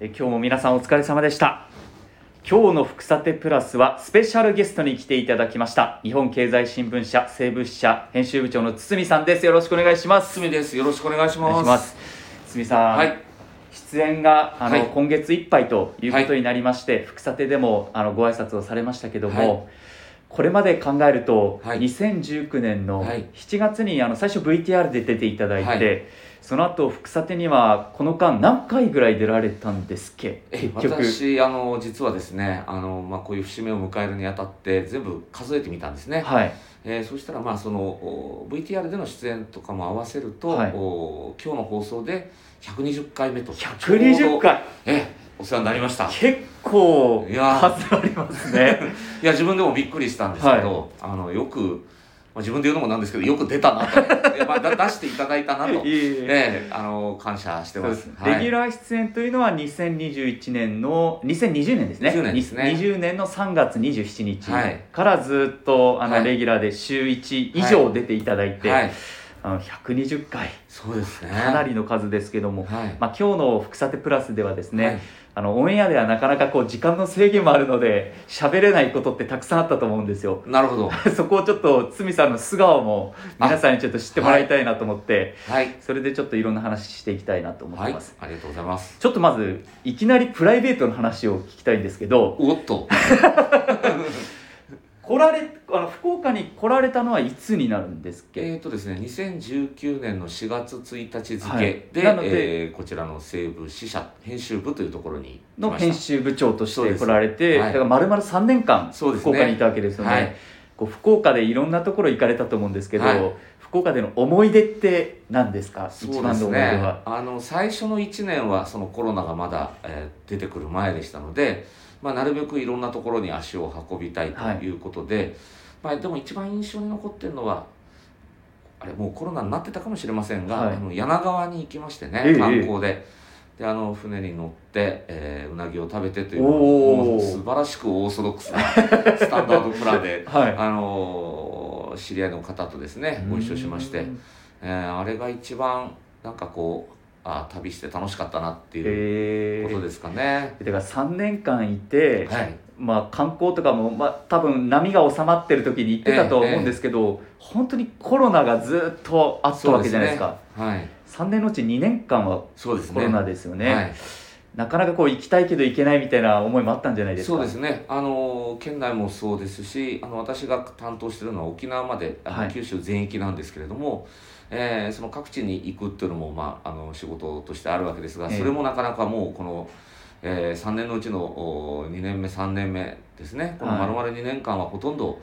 え今日も皆さんお疲れ様でした。今日の福さてプラスはスペシャルゲストに来ていただきました。日本経済新聞社西部支社編集部長の堤さんです。よろしくお願いします。堤です。よろしくお願いします。堤さん、はい。出演があの、はい。今月いっぱいということになりまして、福さてでもあのご挨拶をされましたけども、はいこれまで考えると、はい。2019年のはい。7月にあの最初 VTR で出ていただいて、はい。その後福さてにはこの間何回ぐらい出られたんですっけ？え結局。私あの実はですねあのまあこういう節目を迎えるにあたって全部数えてみたんですね。はい。えーそしたらまあそのお VTR での出演とかも合わせると、はい。お今日の放送で120回目と。120ちょうど回えお世話になりました。結構いや。数ありますね。いや自分でもびっくりしたんですけど、あのよく、まあ、自分で言うのもなんですけどよく出たなと。まあ、だ 出していただいたなと。いえいえ。ええあの感謝してま。す。す、はいレギュラー出演というのは2021年の2020年ですね。20年ですね。20年の3月27日はい。からずっとあの、はい。レギュラーで週1以上出ていただいて、はい、あの120回そうですね。かなりの数ですけども、はい。まあ、今日の「福さてプラス」ではですね、はいあのオンエアではなかなかこう時間の制限もあるので喋れないことってたくさんあったと思うんですよなるほど。そこをちょっと堤さんの素顔も皆さんにちょっと知ってもらいたいなと思って、はい。それでちょっといろんな話していきたいなと思っはいてます、。ありがとうございます。ちょっとまずいきなりプライベートの話を聞きたいんですけどおっと。来られあの福岡に来られたのはいつになるんですっけ、えーとですね、2019年の4月1日付はい。で、えーこちらの西部支社編集部というところにの編集部長として来られて、はい。だから丸々3年間福岡にいたわけですよね。はい。こう福岡でいろんなところ行かれたと思うんですけど、はい。福岡での思い出って何ですか？そう一番のですね。あの最初の1年はそのコロナがまだ、えー出てくる前でしたので、まあ、なるべくいろんなところに足を運びたいとい。うことで、まあ、でも一番印象に残ってるのはあれもうコロナになってたかもしれませんが、はい。あの柳川に行きましてねええ観光で。であの船に乗って、えーうなぎを食べてという素晴らしくオーソドックスな スタンダードプランで、はい。あのー知り合いの方とですねご一緒しまして、えーあれが一番なんかこうあ旅して楽しかったなっていうことですかね。だから3年間いて、はい、まあ、観光とかも、まあ、多分波が収まってる時に行ってたとは思うんですけど、本当にコロナがずっとあったわけじゃないですかですね。3年のうち2年間ははい、そうですね。コロナですよねはい、なかなかこう行きたいけど行けないみたいな思いもあったんじゃないですかそうですね。あの県内もそうですし、あの私が担当しているのは沖縄まで、はい九州全域なんですけれども。えーその各地に行くっていうのも、まあ、あの仕事としてあるわけですがええ。それもなかなかもうこの、え3年のうちのお2年目3年目ですね。このはい丸々2年間はほとんど、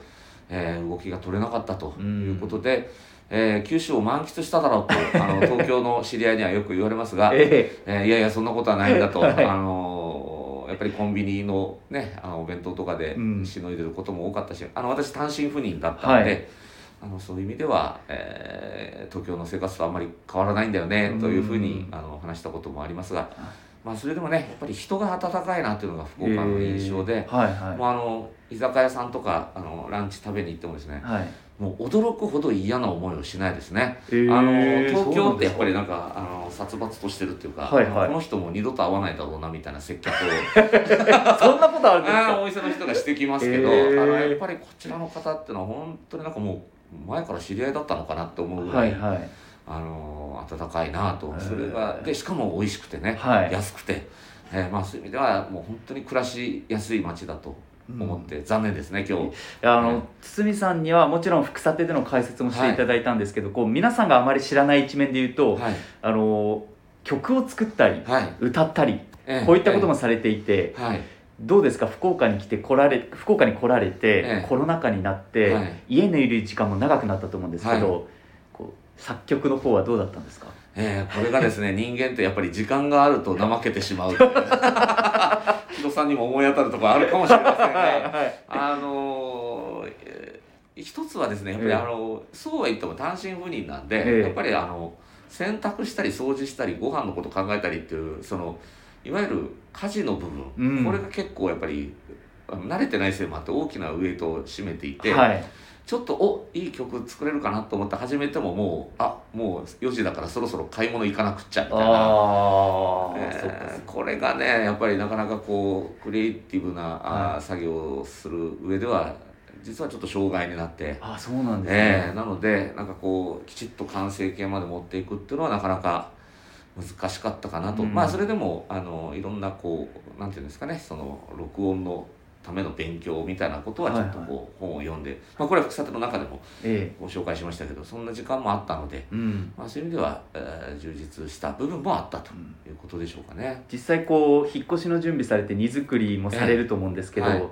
えー動きが取れなかったということで、えー九州を満喫しただろうと あの東京の知り合いにはよく言われますが、ええ。ーいやいやそんなことはないんだと、は いあのーやっぱりコンビニのねあのお弁当とかでうん。しのいでることも多かったし、あの私単身赴任だったので、はいあのそういう意味では、えー東京の生活とあんまり変わらないんだよねというふうにうんあの話したこともありますが、まあ、それでもねやっぱり人が温かいなっていうのが福岡の印象で、えーはいはい。もうあの居酒屋さんとかあのランチ食べに行ってもですねはい。もう驚くほど嫌な思いをしないですね。えーあの東京ってやっぱりなんかあの殺伐としてるっていうか、はいはい。この人も二度と会わないだろうなみたいな接客を。そんなことあるんですか？お店の人がしてきますけど、へー。あのやっぱりこちらの方っていうのは本当になんかもう前から知り合いだったのかなって思うぐら、はいいはい。あの温かいなと。それがでしかも美味しくてね、はい。安くて、えーまあ、そういう意味ではもう本当に暮らしやすい街だと思って、残念ですね今日。あの、うん堤さんにはもちろん福さてでの解説もしていただいたんですけど、こう皆さんがあまり知らない一面で言うと、はい。あの曲を作ったりはい。歌ったりえーこういったこともされていて、はいどうですか？福岡に来て来られ福岡に来られて、ええ。コロナ禍になって、はい。家にいる時間も長くなったと思うんですけど、はこう作曲の方はどうだったんですか？えーこれがですね 人間ってやっぱり時間があると怠けてしまう。木戸さんにも思い当たるところあるかもしれませんがはい。あのーえー一つはですねやっぱりええ。あの、そうは言っても単身赴任なんで、ええ。やっぱりあの洗濯したり掃除したりご飯のこと考えたりっていうそのいわゆる家事の部分、うん。これが結構やっぱり慣れてないせいもあって大きなウエイトを占めていて、はい。ちょっとおいい曲作れるかなと思って始めてももうあもう4時だからそろそろ買い物行かなくっちゃみたいな。えーこれがねやっぱりなかなかこうクリエイティブな、は作業をする上では実はちょっと障害になって、あそうなんですえね、ーなのでなんかこうきちっと完成形まで持っていくっていうのはなかなか難しかったかなと、うん。まあそれでもあのいろんなこうなんていうんですかねその録音のための勉強みたいなことはちょっとこう、本を読んで、まあ、これは草手の中でもえご紹介しましたけどそんな時間もあったので、えうん。まあ、そういう意味では、えー充実した部分もあったということでしょうかね。実際こう引っ越しの準備されて荷造りもされると思うんですけど、ええ。はい。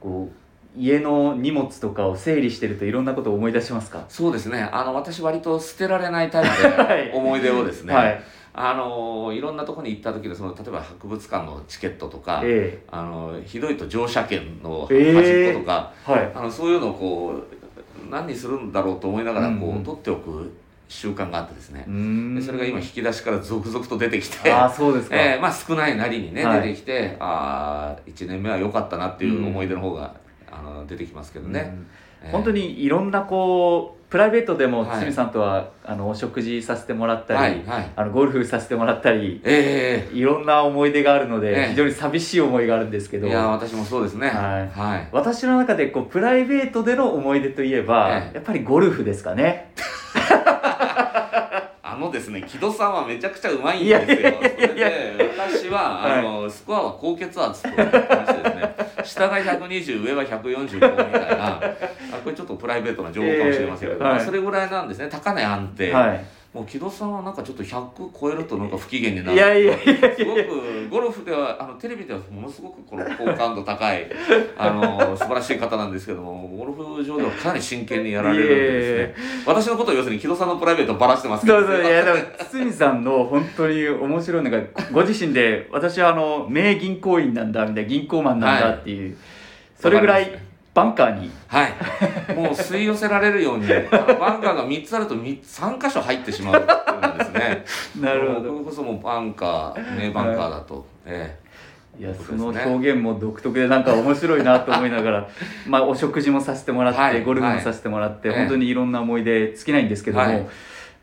こう家の荷物とかを整理してるといろんなことを思い出しますか？そうですね。あの私割と捨てられないタイはい。プで思い出をですね、はいあのいろんなところに行った時でその例えば博物館のチケットとか、えあのひどいと乗車券の端え。っことか、えはい。あのそういうのをこう何にするんだろうと思いながらこう、うん。うん取っておく習慣があってですね。う、ーん。でそれが今引き出しから続々と出てきて。ああそうですか、えーまあ少ないなりにね、はい。出てきてああ1年目は良かったなっていう思い出の方が、あの出てきますけどね、うん。えー本当にいろんなこうプライベートでもはい。堤さんとは、あのお食事させてもらったり、はいはい。あのゴルフさせてもらったりえいろんな思い出があるので、ええ。非常に寂しい思いがあるんですけど。えいや私もそうですね。はい。はい。私の中でこうプライベートでの思い出といえば、ええ。やっぱりゴルフですかね。あのですね木戸さんはめちゃくちゃうまいんですよ。それで私はあの、スコアは高血圧と言ってましてですね下が120上は145みたいな。あこれちょっとプライベートな情報かもしれませんけど、ええはい。まあそれぐらいなんですね。高値安定、はい。もう木戸さんはなんかちょっと100超えるとなんか不機嫌になる。いやいやいやすごくゴルフではあのテレビではものすごくこの好感度高い あの素晴らしい方なんですけどもゴルフ場ではかなり真剣にやられるんでですね。私のことを要するに木戸さんのプライベートをばらしてますけど。そうそう。いやでも堤さんの本当に面白いのがご自身で私はあの名銀行員なんだみたいな銀行マンなんだっていう、それぐらいバンカーに。はい。もう吸い寄せられるようにバンカーが3つあると3 3箇所入ってしまうっていうんですね。なるほど。これこそもうバンカー名バンカーだと、えいやその表現も独特でなんか面白いなと思いながら まあお食事もさせてもらって、はい。ゴルフもさせてもらって、はい。本当にいろんな思い出尽きないんですけども、はい。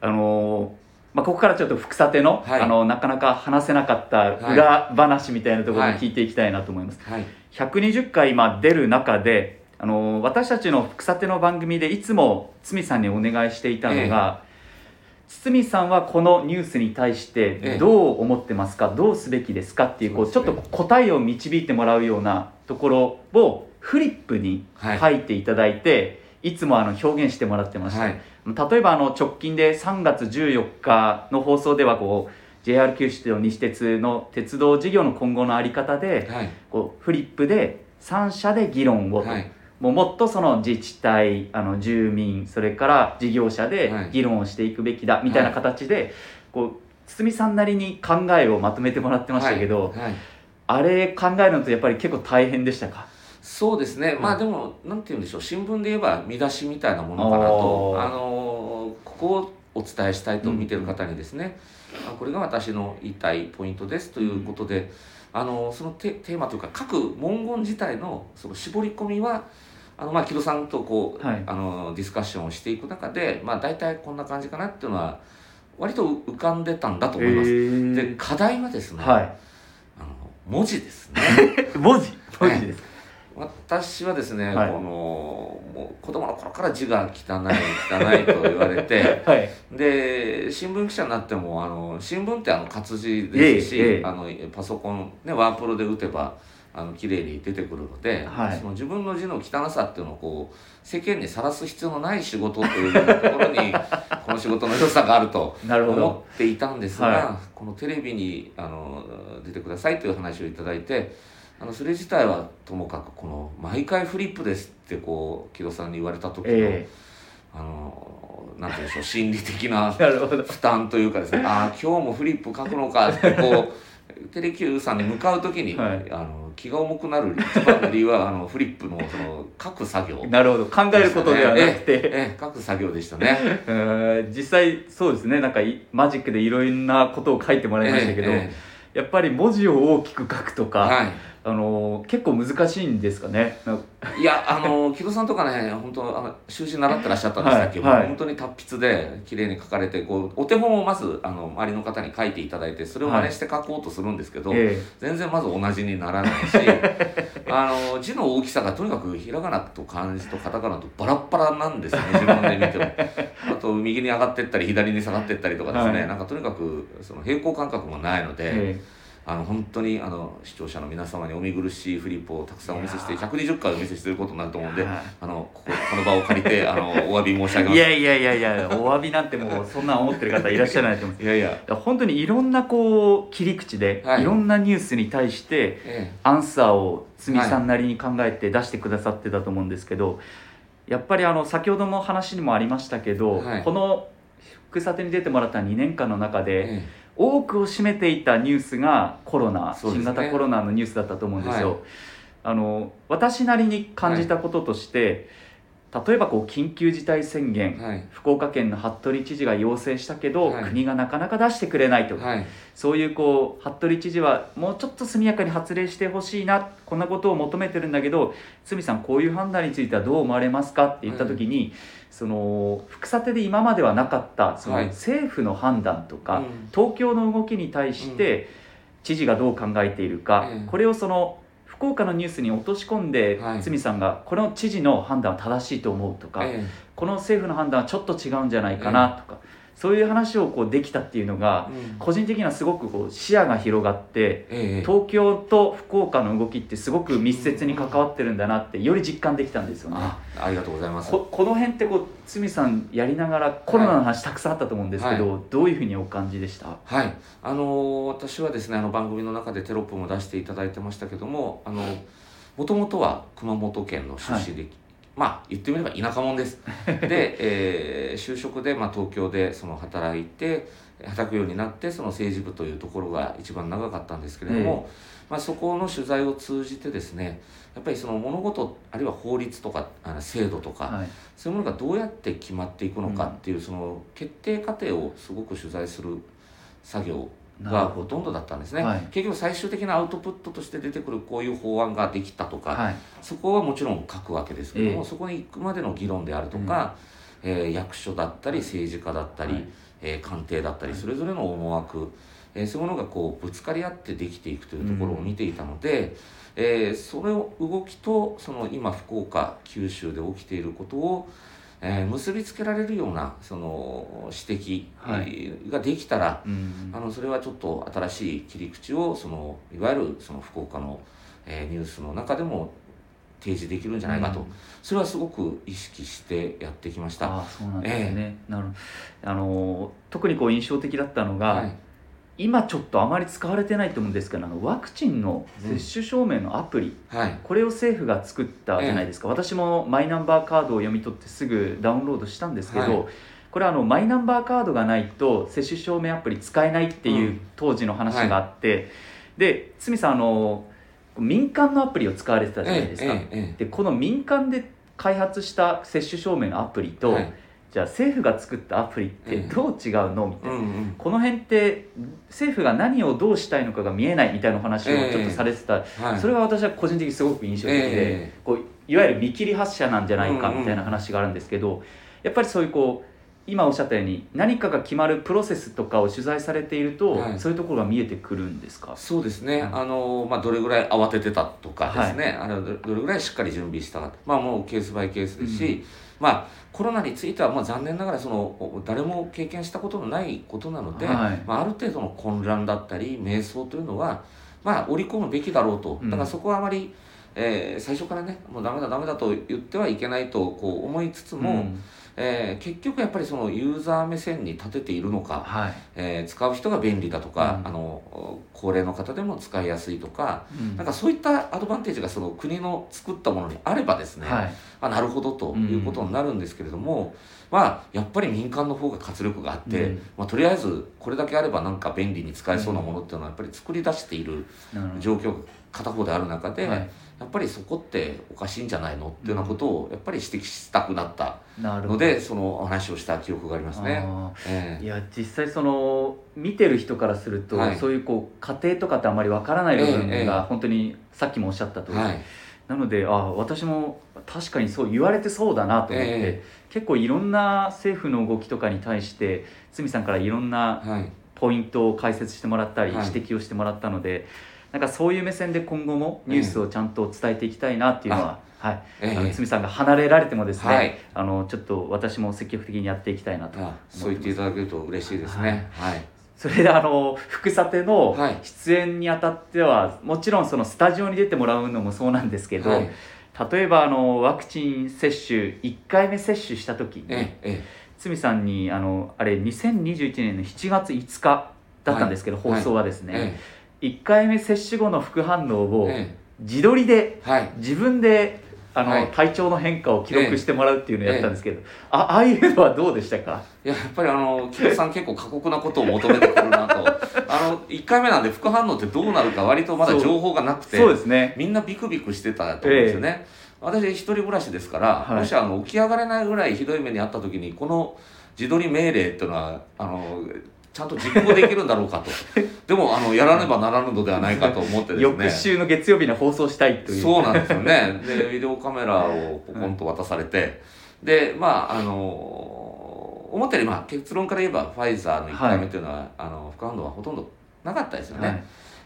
あのーまあ、ここからちょっと福さての,、はい。あのなかなか話せなかった裏話みたいなところを聞いていきたいなと思います。えはい。120回今出る中で、あのー私たちの福さての番組でいつも堤さんにお願いしていたのが、堤さんはこのニュースに対してええ。どう思ってますか、どうすべきですか？っていうこうちょっと答えを導いてもらうようなところをフリップにはい。書いていただいて、い、つもあの表現してもらってました、はい。例えばあの直近で3月14日の放送ではこう JR 九州と西鉄の鉄道事業の今後の在り方ではい。こうフリップで3社で議論をと、はいもうもっとその自治体あの住民それから事業者ではい。議論をしていくべきだみたいな形で、こう堤さんなりに考えをまとめてもらってましたけど、はい。はい。あれ考えるのとやっぱり結構大変でしたか？そうですね、まあでもなんて言うんでしょう。新聞で言えば見出しみたいなものかなとあのーここをお伝えしたいと見てる方にですね、あこれが私の言いたいポイントですということで、あのーそのテテーマというか各文言自体のその絞り込みはあのまあ木戸さんとこう、はい。あのーディスカッションをしていく中でまあ大体こんな感じかなっていうのは割と浮かんでたんだと思います。へで課題はですね、はあの文字ですね。い 文字？文字ですか、私はですね、はい。このもう子供の頃から字が汚い汚いと言われて はい。で新聞記者になってもあの新聞ってあの活字ですし、ええええ。あのパソコン、ね、ワープロで打てばあの綺麗に出てくるので、はい。その自分の字の汚さっていうのをこう世間にさらす必要のない仕事というところに この仕事の良さがあると思っていたんですが、はこのテレビにあの出てくださいという話をいただいてあのそれ自体はともかくこの「毎回フリップです」ってこう木戸さんに言われた時の、えあのなんて言うんでしょう心理的な 負担というかですねああ今日もフリップ書くのかってこうテレキューさんに向かう時に、はい。あの気が重くなる一番の理由はあのフリップのその書く作業。なるほど。考えることではなくて、え書く作業でしたね。実際そうですね。なんかいマジックでいろんなことを書いてもらいましたけど、やっぱり文字を大きく書くとか、はいああの結構難しいんですかね？いやあの木戸さんとかね本当あの習字習ってらっしゃったんでしたっけ、はい。はい、本当に達筆で綺麗に書かれてこうお手本をまずあの周りの方に書いていただいてそれを真似して書こうとするんですけど、はい、全然まず同じにならないしあの字の大きさがとにかくひらがなと漢字とカタカナとバラッバラなんですね自分で見ても。あと右に上がってったり左に下がってったりとかですね、なんかとにかくその平行感覚もないので。あの本当にあの視聴者の皆様にお見苦しいフリップをたくさんお見せして120回お見せしていることになると思うんで、あのこここの場を借りて あのお詫び申し上げます。いやいやいやいやお詫びなんてもうそんな思ってる方いらっしゃらないと思うんです。いやいや。本当にいろんなこう切り口で、はい、いろんなニュースに対して、ええ、アンサーを鷲見さんなりに考えて出してくださってたと思うんですけど、やっぱりあの先ほども話にもありましたけど、はい、この福さてに出てもらった2年間の中で、ええ多くを占めていたニュースがコロナ、ね、新型コロナのニュースだったと思うんですよ。はい、あの私なりに感じたこととして、はい、例えばこう緊急事態宣言、はい、福岡県の服部知事が要請したけど、国がなかなか出してくれないとか、そういうこう服部知事はもうちょっと速やかに発令してほしいなこんなことを求めてるんだけど堤さんこういう判断についてはどう思われますかって言った時に、その副査定で今まではなかったその政府の判断とか、はい東京の動きに対して知事がどう考えているか、うん、これをその福岡のニュースに落とし込んで、はい、堤さんがこの知事の判断は正しいと思うとか、この政府の判断はちょっと違うんじゃないかなとか、そういう話をこうできたっていうのが、個人的にはすごくこう視野が広がって、東京と福岡の動きってすごく密接に関わってるんだなってより実感できたんですよね。ありがとうございます。ここの辺ってこう堤さんやりながらコロナの話たくさんあったと思うんですけど、はい、どういうふうにお感じでした？はい。あのー、私はですねあの番組の中でテロップも出していただいてましたけどもあのもともとは熊本県の出身で、はいまあ言ってみれば田舎者です。で、えー、就職で、まあ、東京でその働いて働くようになってその政治部というところが一番長かったんですけれども、えー、まあ、そこの取材を通じてですねやっぱりその物事あるいは法律とかあの制度とか、はい、そういうものがどうやって決まっていくのかっていう、うん、その決定過程をすごく取材する作業がほとんどだったんですね、はい、結局最終的なアウトプットとして出てくるこういう法案ができたとか、はい、そこはもちろん書くわけですけども、えー、そこに行くまでの議論であるとか、うん、えー、役所だったり政治家だったり、はい、えー、官邸だったりそれぞれの思惑、えー、そういうものがこうぶつかり合ってできていくというところを見ていたので、うん、えー、それを動きとその今福岡九州で起きていることをえー、結びつけられるようなその指摘ができたら、はいあのそれはちょっと新しい切り口をそのいわゆるその福岡の、えー、ニュースの中でも提示できるんじゃないかと、うん、それはすごく意識してやってきました。あそうなんですね、えー、なるあの特にこう印象的だったのが、はい今ちょっとあまり使われてないと思うんですけどあのワクチンの接種証明のアプリ、うんはい、これを政府が作ったじゃないですか、え私もマイナンバーカードを読み取ってすぐダウンロードしたんですけど、はい、これはあのマイナンバーカードがないと接種証明アプリ使えないっていう当時の話があって、うんはい、で堤さんあの民間のアプリを使われてたじゃないですか、え、でこの民間で開発した接種証明のアプリと、じゃあ政府が作ったアプリってどう違うのみたいな、うんうん、この辺って政府が何をどうしたいのかが見えないみたいな話をちょっとされてた、えーはい、それは私は個人的にすごく印象的で、えー、こういわゆる見切り発車なんじゃないかみたいな話があるんですけど、うんうん、やっぱりそういうこう今おっしゃったように何かが決まるプロセスとかを取材されていると、はい、そういうところが見えてくるんですか？そうですね、うん、あのまあ、どれぐらい慌ててたとかですね、はい、あのどれぐらいしっかり準備したか。まあもうケースバイケースですし、うんまあ、コロナについてはまあ残念ながらその誰も経験したことのないことなので、はい、まあ、ある程度の混乱だったり迷走というのは、まあ、織り込むべきだろうと。だからそこはあまり、えー、最初からねもうダメだダメだと言ってはいけないとこう思いつつも、うんえー、結局やっぱりそのユーザー目線に立てているのか、はい、えー、使う人が便利だとか、うん、あの高齢の方でも使いやすいとか、うん、なんかそういったアドバンテージがその国の作ったものにあればですね、はい、あなるほどということになるんですけれども、うん、まあやっぱり民間の方が活力があって、まあ、とりあえずこれだけあればなんか便利に使えそうなものっていうのはやっぱり作り出している状況片方である中で、はいやっぱりそこっておかしいんじゃないのっていうようなことをやっぱり指摘したくなった。ので、うん、その話をした記憶がありますね。えー、いや実際その見てる人からすると、はい、そういうこう家庭とかってあんまりわからない部分が本当にさっきもおっしゃったとおり、はい。なのであ私も確かにそう言われてそうだなと思って、えー、結構いろんな政府の動きとかに対して堤さんからいろんなポイントを解説してもらったり、指摘をしてもらったのでなんかそういう目線で今後もニュースをちゃんと伝えていきたいなっていうのは、はい、えー、あの堤さんが離れられてもですね、はい、あのちょっと私も積極的にやっていきたいなとそう言っていただけると嬉しいですね。はい、はい。それであの福さての出演にあたっては、はい、もちろんそのスタジオに出てもらうのもそうなんですけど、はい、例えばあのワクチン接種1回目接種した時に、ええ、堤さんにあのあれ2021年の7月5日だったんですけど、はい、放送はですね、ええ、1回目接種後の副反応を自撮りで、自分であの、はい、体調の変化を記録してもらうっていうのをやったんですけど、ええ、あああいうのはどうでしたか？いややっぱりあの木戸さん結構過酷なことを求めてくるなと。あの1回目なんで副反応ってどうなるか割とまだ情報がなくてそうです、ね、みんなビクビクしてたと思うんですよね、え、私一人暮らしですから、はい、もしあの起き上がれないぐらいひどい目にあった時にこの自撮り命令っていうのはあのちゃんと実行できるんだろうかと。でもあのやらねばならぬのではないかと思ってですね。翌週の月曜日に放送したいという。そうなんですよね。でビデオカメラをポコンと渡されて、でまああの思ったより、まあ、結論から言えばファイザーの1回目というのは、はい、あの副反応はほとんどなかったですよね、はい。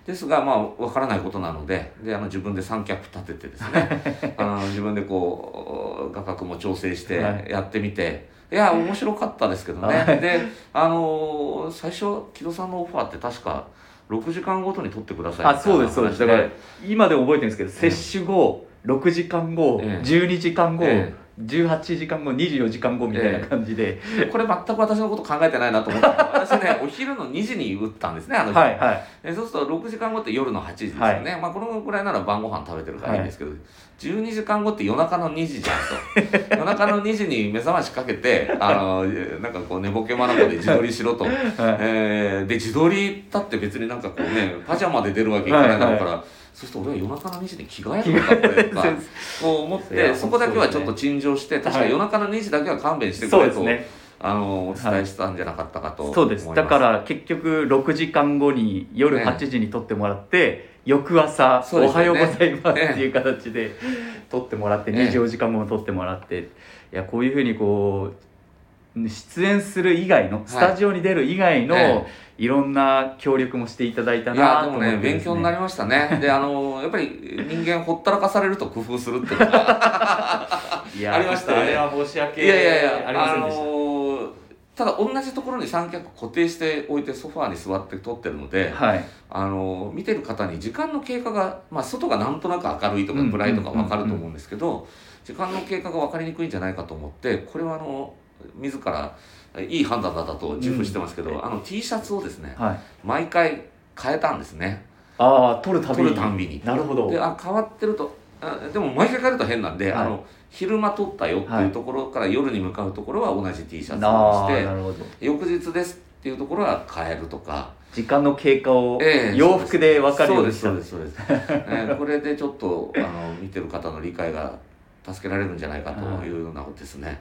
ですがまあ分からないことなのでであの自分で三脚立ててですね。あの自分でこう画角も調整してやってみて、いや面白かったですけどね、であのー、最初木戸さんのオファーって確か6時間ごとに取ってくださいあそうですそうです。だから今でも覚えてるんですけど、接種後6時間後、ええ、12時間後、え18時間後24時間後みたいな感じで、えー、これ全く私のこと考えてないなと思って私ね お昼の2時に打ったんですねあの日、はいはい、えそうすると6時間後って夜の8時ですよね、はい、まあこのぐらいなら晩ご飯食べてるからいいんですけど、はい、12時間後って夜中の2時じゃんと。夜中の2時に目覚ましかけてあのなんかこう寝ぼけまなこで自撮りしろと、はい、えー、で自撮りだって別になんかこうねパジャマで出るわけいかないだろうから、はいはいそうすると俺は夜中の2時に着替えるのか これとか思ってそこだけはちょっと陳情して確か夜中の2時だけは勘弁してくれと。あのお伝えしたんじゃなかったかと、はい、そうです。だから結局6時間後に夜8時に撮ってもらって、ね、翌朝、おはようございます」っていう形で撮ってもらって、ね、24時間後も撮ってもらって、いやこういうふうにこう出演する以外のスタジオに出る以外の、はいいろんな協力もしていただいたなと思って、ね、でもね勉強になりましたね。であのやっぱり人間ほったらかされると工夫するっていうのが ありましたね。あれは申し訳いやいやいやありませんでした、あのただ同じところに三脚固定しておいてソファーに座って撮ってるので、はい、あの見てる方に時間の経過が、まあ、外がなんとなく明るいとか暗いとか分かると思うんですけど、時間の経過が分かりにくいんじゃないかと思ってこれはあの自らいい判断だったと自負してますけど、うん、あの T シャツをですね、はい、毎回変えたんですね。ああ撮るたびに。撮るたびに。なるほど。であ変わってるとあでも毎回変えると変なんで、はい、あの昼間撮ったよっていうところから夜に向かうところは同じ T シャツにして、翌日ですっていうところは変えるとか。時間の経過を洋服で分かるようにしたそうですそうですです、えー、これでちょっとあの見てる方の理解が助けられるんじゃないかというようなことですね。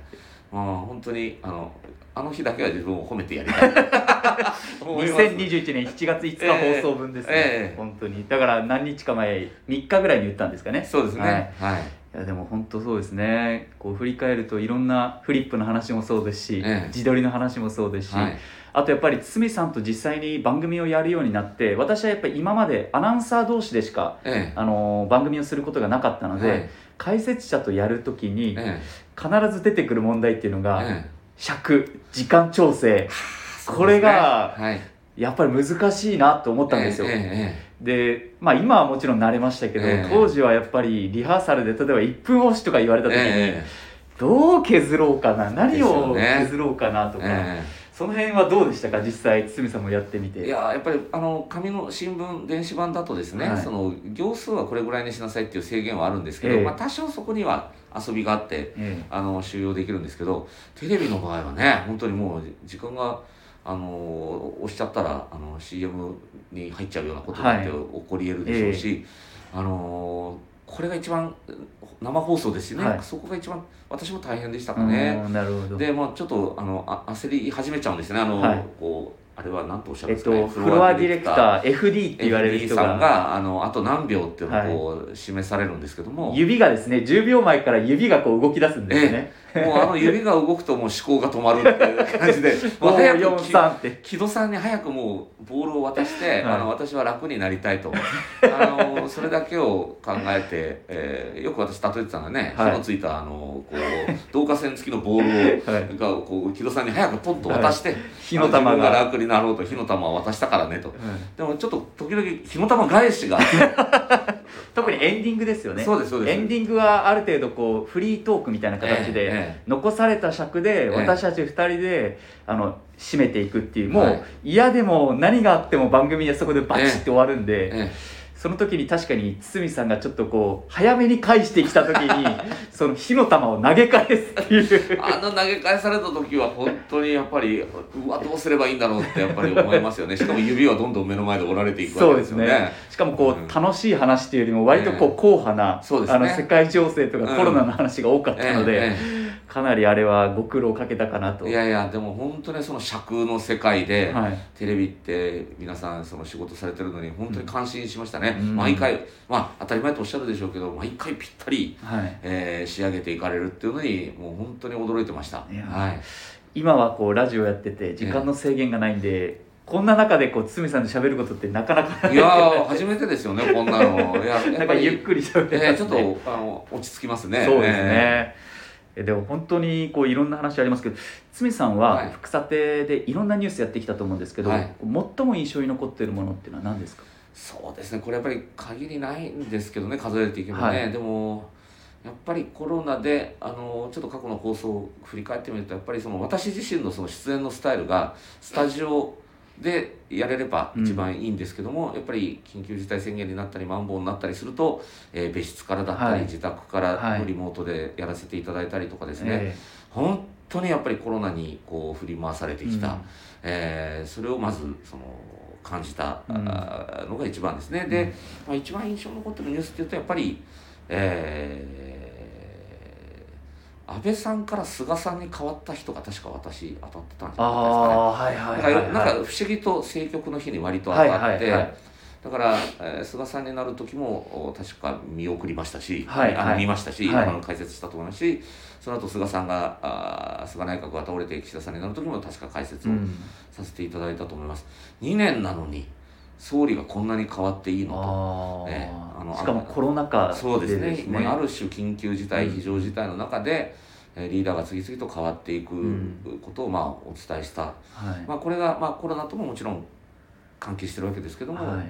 まあ本当にあのあの日だけは自分を褒めてやりたい。2021年7月5日放送分ですね、えーえ。ー、本当に。だから何日か前3日ぐらいに言ったんですかね。そうですね。はい、はい、いやでも本当そうですね。こう振り返るといろんなフリップの話もそうですし、えー、自撮りの話もそうですし、はい、あとやっぱり堤さんと実際に番組をやるようになって私はやっぱり今までアナウンサー同士でしか、あの番組をすることがなかったので、解説者とやるときに、必ず出てくる問題っていうのが、尺時間調整、これが、やっぱり難しいなと思ったんですよ。で、まあ、今はもちろん慣れましたけど、当時はやっぱりリハーサルで例えば1分押しとか言われた時に、どう削ろうかな何を削ろうかなとか。その辺はどうでしたか実際堤さんもやってみて。いややっぱりあの紙の新聞電子版だとですね、はい、その行数はこれぐらいにしなさいっていう制限はあるんですけど、えー、まあ、多少そこには遊びがあって、えー、あの収容できるんですけどテレビの場合はね本当にもう時間がああのおっしゃったらあの CM に入っちゃうようなことだって起こり得るでしょうし、はい、あのこれが一番生放送ですしね、はい、そこが一番私も大変でしたかね。なるほど。で、まあ、ちょっとあのあ焦り始めちゃうんですね。あの、はい、こうあれは何とおっしゃるんですか、ね、えっと、フロアディレクター。FD って言われる人が。さんがあのあと何秒っていうのをこう、示されるんですけども。指がですね10秒前から指がこう動き出すんですね、もうあの指が動くともう思考が止まるっていう感じで もう早く木戸さんに早くもうボールを渡して、はい、あの私は楽になりたいと。あのそれだけを考えて、えー、よく私例えてたのはね、はい、火のついたあのこう導火線付きのボールを、はい、がこう木戸さんに早くポンと渡して、火の玉が。楽になろうと火の玉を渡したからねと、でもちょっと時々火の玉返しが。特にエンディングですよね。そうですそうです。エンディングはある程度こうフリートークみたいな形で、ええ、残された尺で私たち2人で、あの締めていくっていうもう嫌でも何があっても番組はそこでバチって終わるんで、その時に確かに堤さんがちょっとこう早めに返してきた時に その火の玉を投げ返すっていう。あの投げ返された時は本当にやっぱりうわどうすればいいんだろうってやっぱり思いますよね。しかも指はどんどん目の前で折られていくわけですよね、ね、しかもこう、うん、楽しい話っていうよりも割とこう硬派な、ね、あの世界情勢とかコロナの話が多かったので、え。ええかなりあれはご苦労かけたかなと。いやいやでも本当にその尺の世界で、はい、テレビって皆さんその仕事されてるのに本当に感心しましたね、うん、毎回まあ当たり前とおっしゃるでしょうけど毎回ぴったり、はい、えー、仕上げていかれるっていうのにもう本当に驚いてました、はい、今はこうラジオやってて時間の制限がないんで、こんな中でこう堤さんと喋ることってなかなかい。や初めてですよねこんなの。いやなんかゆっくり喋って、ね、えー、ちょっとあの落ち着きますね。そうですね、えーでも本当にこういろんな話ありますけど堤さんは副査定でいろんなニュースやってきたと思うんですけど、はい、最も印象に残っているものっていうのは何ですか？そうですね。これやっぱり限りないんですけどね数えていけばね、はい、でもやっぱりコロナであのちょっと過去の放送を振り返ってみるとやっぱりその私自身のその出演のスタイルがスタジオでやれれば一番いいんですけども、うん、やっぱり緊急事態宣言になったりマンボウになったりすると、えー、別室からだったり、はい、自宅からのリモートでやらせていただいたりとかですね、はい、本当にやっぱりコロナにこう振り回されてきた、うん、えー、それをまずその感じたのが一番ですね。で、まあ、一番印象に残ってるニュースっていうとやっぱり、えー安倍さんから菅さんに変わった人が確か私当たってたんじゃないですかね。はいはいはい、なんか不思議と政局の日に割と当たって、はいはいはい、だから、えー、菅さんになる時も確か見送りましたし、はいはい、あの見ましたし、はい、あの解説したと思いますしその後菅さんがあ菅内閣が倒れて岸田さんになる時も確か解説をさせていただいたと思います。うん、2年なのに総理がこんなに変わっていいのと、えー、あのしかもコロナ禍で、ね、そうですね。ある種緊急事態非常事態の中で、うん、リーダーが次々と変わっていくことを、まあ、お伝えした、はい、まあ、これが、まあ、コロナとももちろん関係してるわけですけども、はい、やっ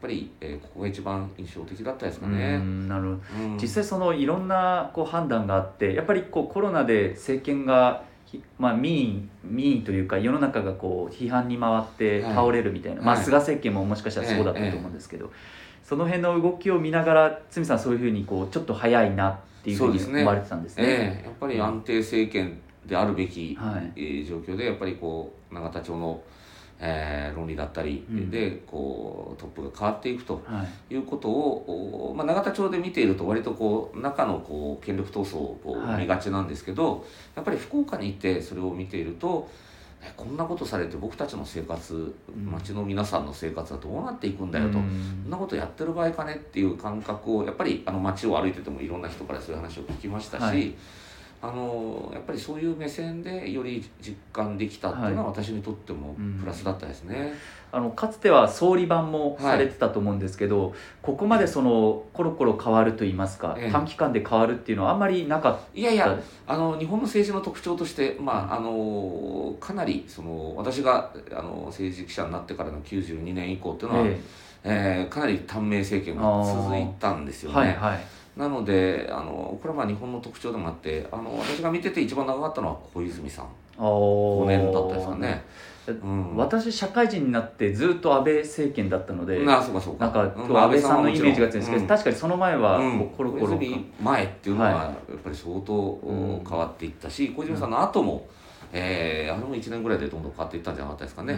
ぱり、えー、ここが一番印象的だったですかね。なるほど、うん、実際そのいろんなこう判断があってやっぱりこうコロナで政権がまあ、民意民意というか世の中がこう批判に回って倒れるみたいな、はい、まあ、菅政権ももしかしたらそうだったと思うんですけど、はい、その辺の動きを見ながら堤さんそういうふうにこうちょっと早いなっていうふうに思われてたんですね。すねえ。ー、やっぱり安定政権であるべき、はい、えー、状況でやっぱりこう永田町のえー、論理だったりで、こうトップが変わっていくとい。うことを、まあ、永田町で見ていると割とこう中のこう権力闘争をこう見がちなんですけど、やっぱり福岡に行ってそれを見ているとこんなことされて僕たちの生活町の皆さんの生活はどうなっていくんだよと、うん、そんなことやってる場合かねっていう感覚をやっぱりあの街を歩いててもいろんな人からそういう話を聞きましたし。はいあのやっぱりそういう目線でより実感できたっていうのは私にとってもプラスだったですね。はいうん、あのかつては総理版もされてたと思うんですけど、はい、ここまでそのコロコロ変わると言いますか、ええ、短期間で変わるっていうのはあんまりなかったいやいやあの日本の政治の特徴として、まあ、あのかなりその私があの政治記者になってからの92年以降っていうのは、ええ。えー、かなり短命政権が続いたんですよね。はいはいなのであのこれはまあ日本の特徴でもあってあの私が見てて一番長かったのは小泉さん。5年だったですかね。うん、私社会人になってずっと安倍政権だったのでなんか安倍さんのイメージが強いんですけど、うん、確かにその前はコロコロ、前っていうのはやっぱり相当変わっていったし、小泉さんの後も、えー、あれも1年ぐらいでどんどん変わっていったんじゃなかったですかね、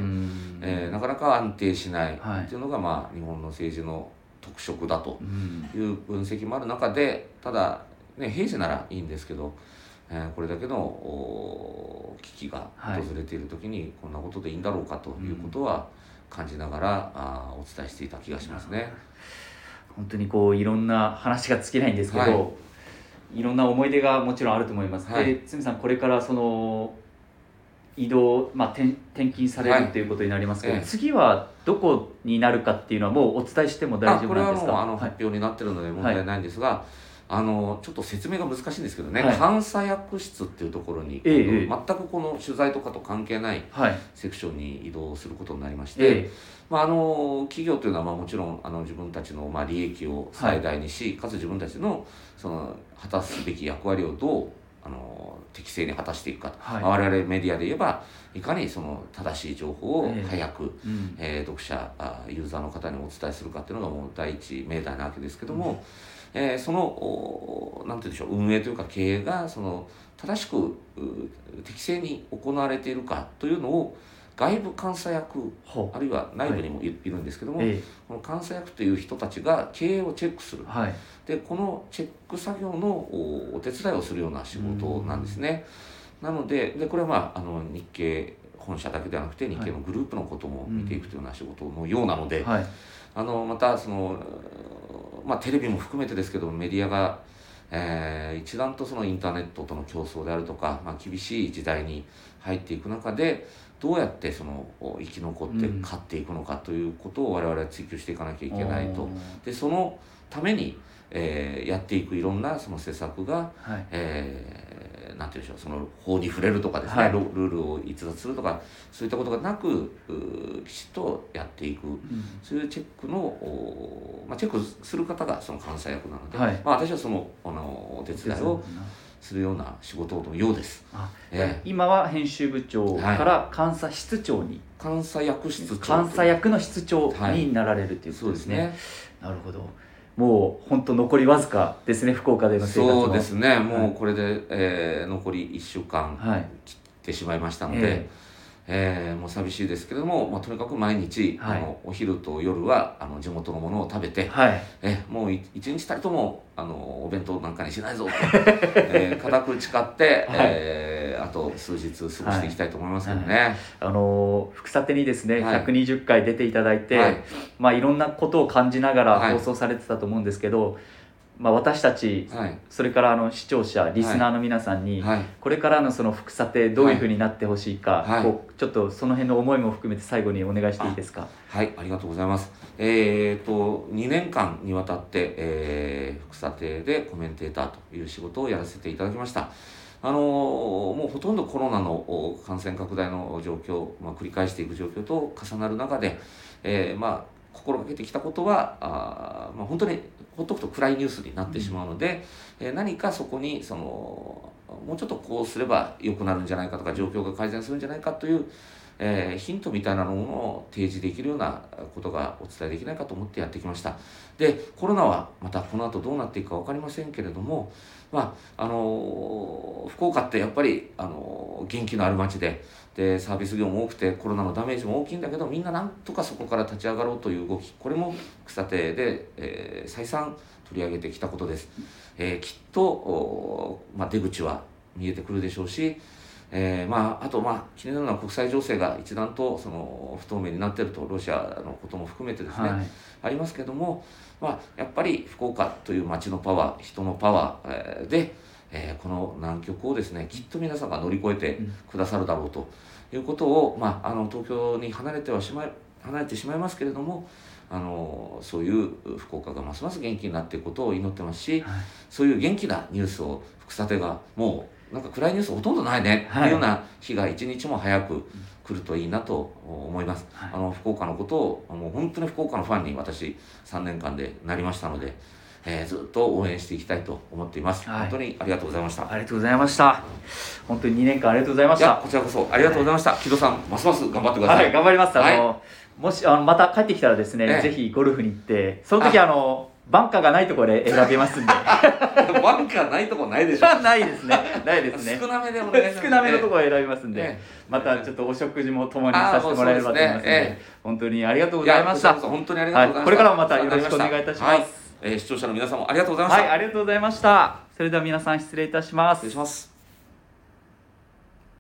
えー、なかなか安定しないっていうのが、まあ、日本の政治の特色だという分析もある中でただ、ね、平時ならいいんですけど、えー、これだけの危機が訪れている時にこんなことでいいんだろうかということは感じながら、あお伝えしていた気がしますね。本当にこういろんな話が尽きないんですけど、はい、いろんな思い出がもちろんあると思います。はい、で堤さんこれからその移動、まあ、転転勤されるということになりますけど、はい。ええ、次はどこになるかっていうのはもうお伝えしても大丈夫なんですか？これはもうあの発表になってるので問題ないんですが、はい。あのちょっと説明が難しいんですけどね、はい、監査役室っていうところに、ええ、全くこの取材とかと関係ないセクションに移動することになりまして、え、まあ、あの企業というのはまあもちろんあの自分たちのまあ利益を最大にし、はい、かつ自分たちのその果たすべき役割をどうあの適正に果たしていくかと、はい、我々メディアで言えばいかにその正しい情報を早く、えーうん、えー、読者あユーザーの方にお伝えするかっていうのがもう第一命題なわけですけども、うん、えー、その何て言うんでしょう運営というか経営がその正しく適正に行われているかというのを外部監査役あるいは内部にもい,、るんですけども、はい、この監査役という人たちが経営をチェックする、はい、でこのチェック作業のお手伝いをするような仕事なんですね。なのででこれはまああの日経本社だけではなくて日経のグループのことも見ていくというような仕事のようなので、はい、あのまたその、まあ、テレビも含めてですけどメディアが、えー、一段とそのインターネットとの競争であるとか、まあ、厳しい時代に入っていく中でどうやってその生き残って勝っていくのかということを我々は追求していかなきゃいけないと。でそのために、えー、やっていくいろんなその施策が、はい、えー、なんていうんでしょうその法に触れるとかですね、はい、ルールを逸脱するとかそういったことがなくきちっとやっていく、うん、そういうチェックのまあ、チェックする方がその監査役なので、はい、まあ、私はそのあのお手伝いを。するような仕事のようです。えー、今は編集部長から監査室長に、はい、監査役室長監査役の室長になられるということですね。はい、すね。なるほど。もう本当残りわずかですね福岡での生活そうですね。もうこれで、はい、えー、残り1週間切ってしまいましたので、えーえー、もう寂しいですけれども、まあ、とにかく毎日、はい、あのお昼と夜はあの地元のものを食べて、はい、えもう一日たりともあのお弁当なんかにしないぞと、えー、固く誓って、はい、えー、あと数日過ごしていきたいと思いますけどね。はい、あの福さてにですね、はい、120回出ていただいて、はい、まあ、いろんなことを感じながら放送されてたと思うんですけど、まあ、私たち、はい、それからあの視聴者リスナーの皆さんに、はい、これからのその副査定どういうふうになってほしいか、はい、こうちょっとその辺の思いも含めて最後にお願いしていいですか？はい。ありがとうございます。えーと、2年間にわたって、えー、副査定でコメンテーターという仕事をやらせていただきましたあの、もうほとんどコロナの感染拡大の状況、まあ、繰り返していく状況と重なる中で、えー、まあ心がけてきたことはあ、まあ、本当にほっとくと暗いニュースになってしまうので、うん、えー、何かそこにそのもうちょっとこうすれば良くなるんじゃないかとか状況が改善するんじゃないかという、えー、ヒントみたいなものを提示できるようなことがお伝えできないかと思ってやってきました。でコロナはまたこの後どうなっていくか分かりませんけれどもまああの、福岡ってやっぱり、あの、元気のある街ででサービス業も多くてコロナのダメージも大きいんだけどみんななんとかそこから立ち上がろうという動きこれも草手で、えー、再三取り上げてきたことです、えー、きっと、まあ、出口は見えてくるでしょうし、えー、まあ、あと、まあ、気になるのは国際情勢が一段とその不透明になっているとロシアのことも含めてですね、はい、ありますけども、まあ、やっぱり福岡という街のパワー人のパワーでえー、この難局をですねきっと皆さんが乗り越えてくださるだろうということを、まあ、あの東京に離れてはしまい離れてしまいますけれどもあのそういう福岡がますます元気になっていくことを祈ってますし、はい、そういう元気なニュースを福さてがもうなんか暗いニュースほとんどないね、はい、いうような日が一日も早く来るといいなと思います、はい、あの福岡のことをもう本当に福岡のファンに私3年間でなりましたので。えー、ずっと応援していきたいと思っています、はい、本当にありがとうございました。ありがとうございました。本当に2年間ありがとうございました。こちらこそありがとうございました、はい、木戸さんますます頑張ってください、はい、頑張ります。あの、もしあのまた帰ってきたらですね、ええ、ぜひゴルフに行ってその時、あのバンカーがないところで選びますんで。バンカーないとこないでしょ。ないですね。ないですね。少なめでお願いします。少なめのところを選びますんで、ええ。またちょっとお食事も共にさせてもらえればと思いますので、ねえ。本当にありがとうございました。本当にありがとうございました、はい。これからもまたよろしくお願いいたします。はい。えー視聴者の皆さんもありがとうございました、はいありがとうございました。それでは皆さん失礼いたします。失礼します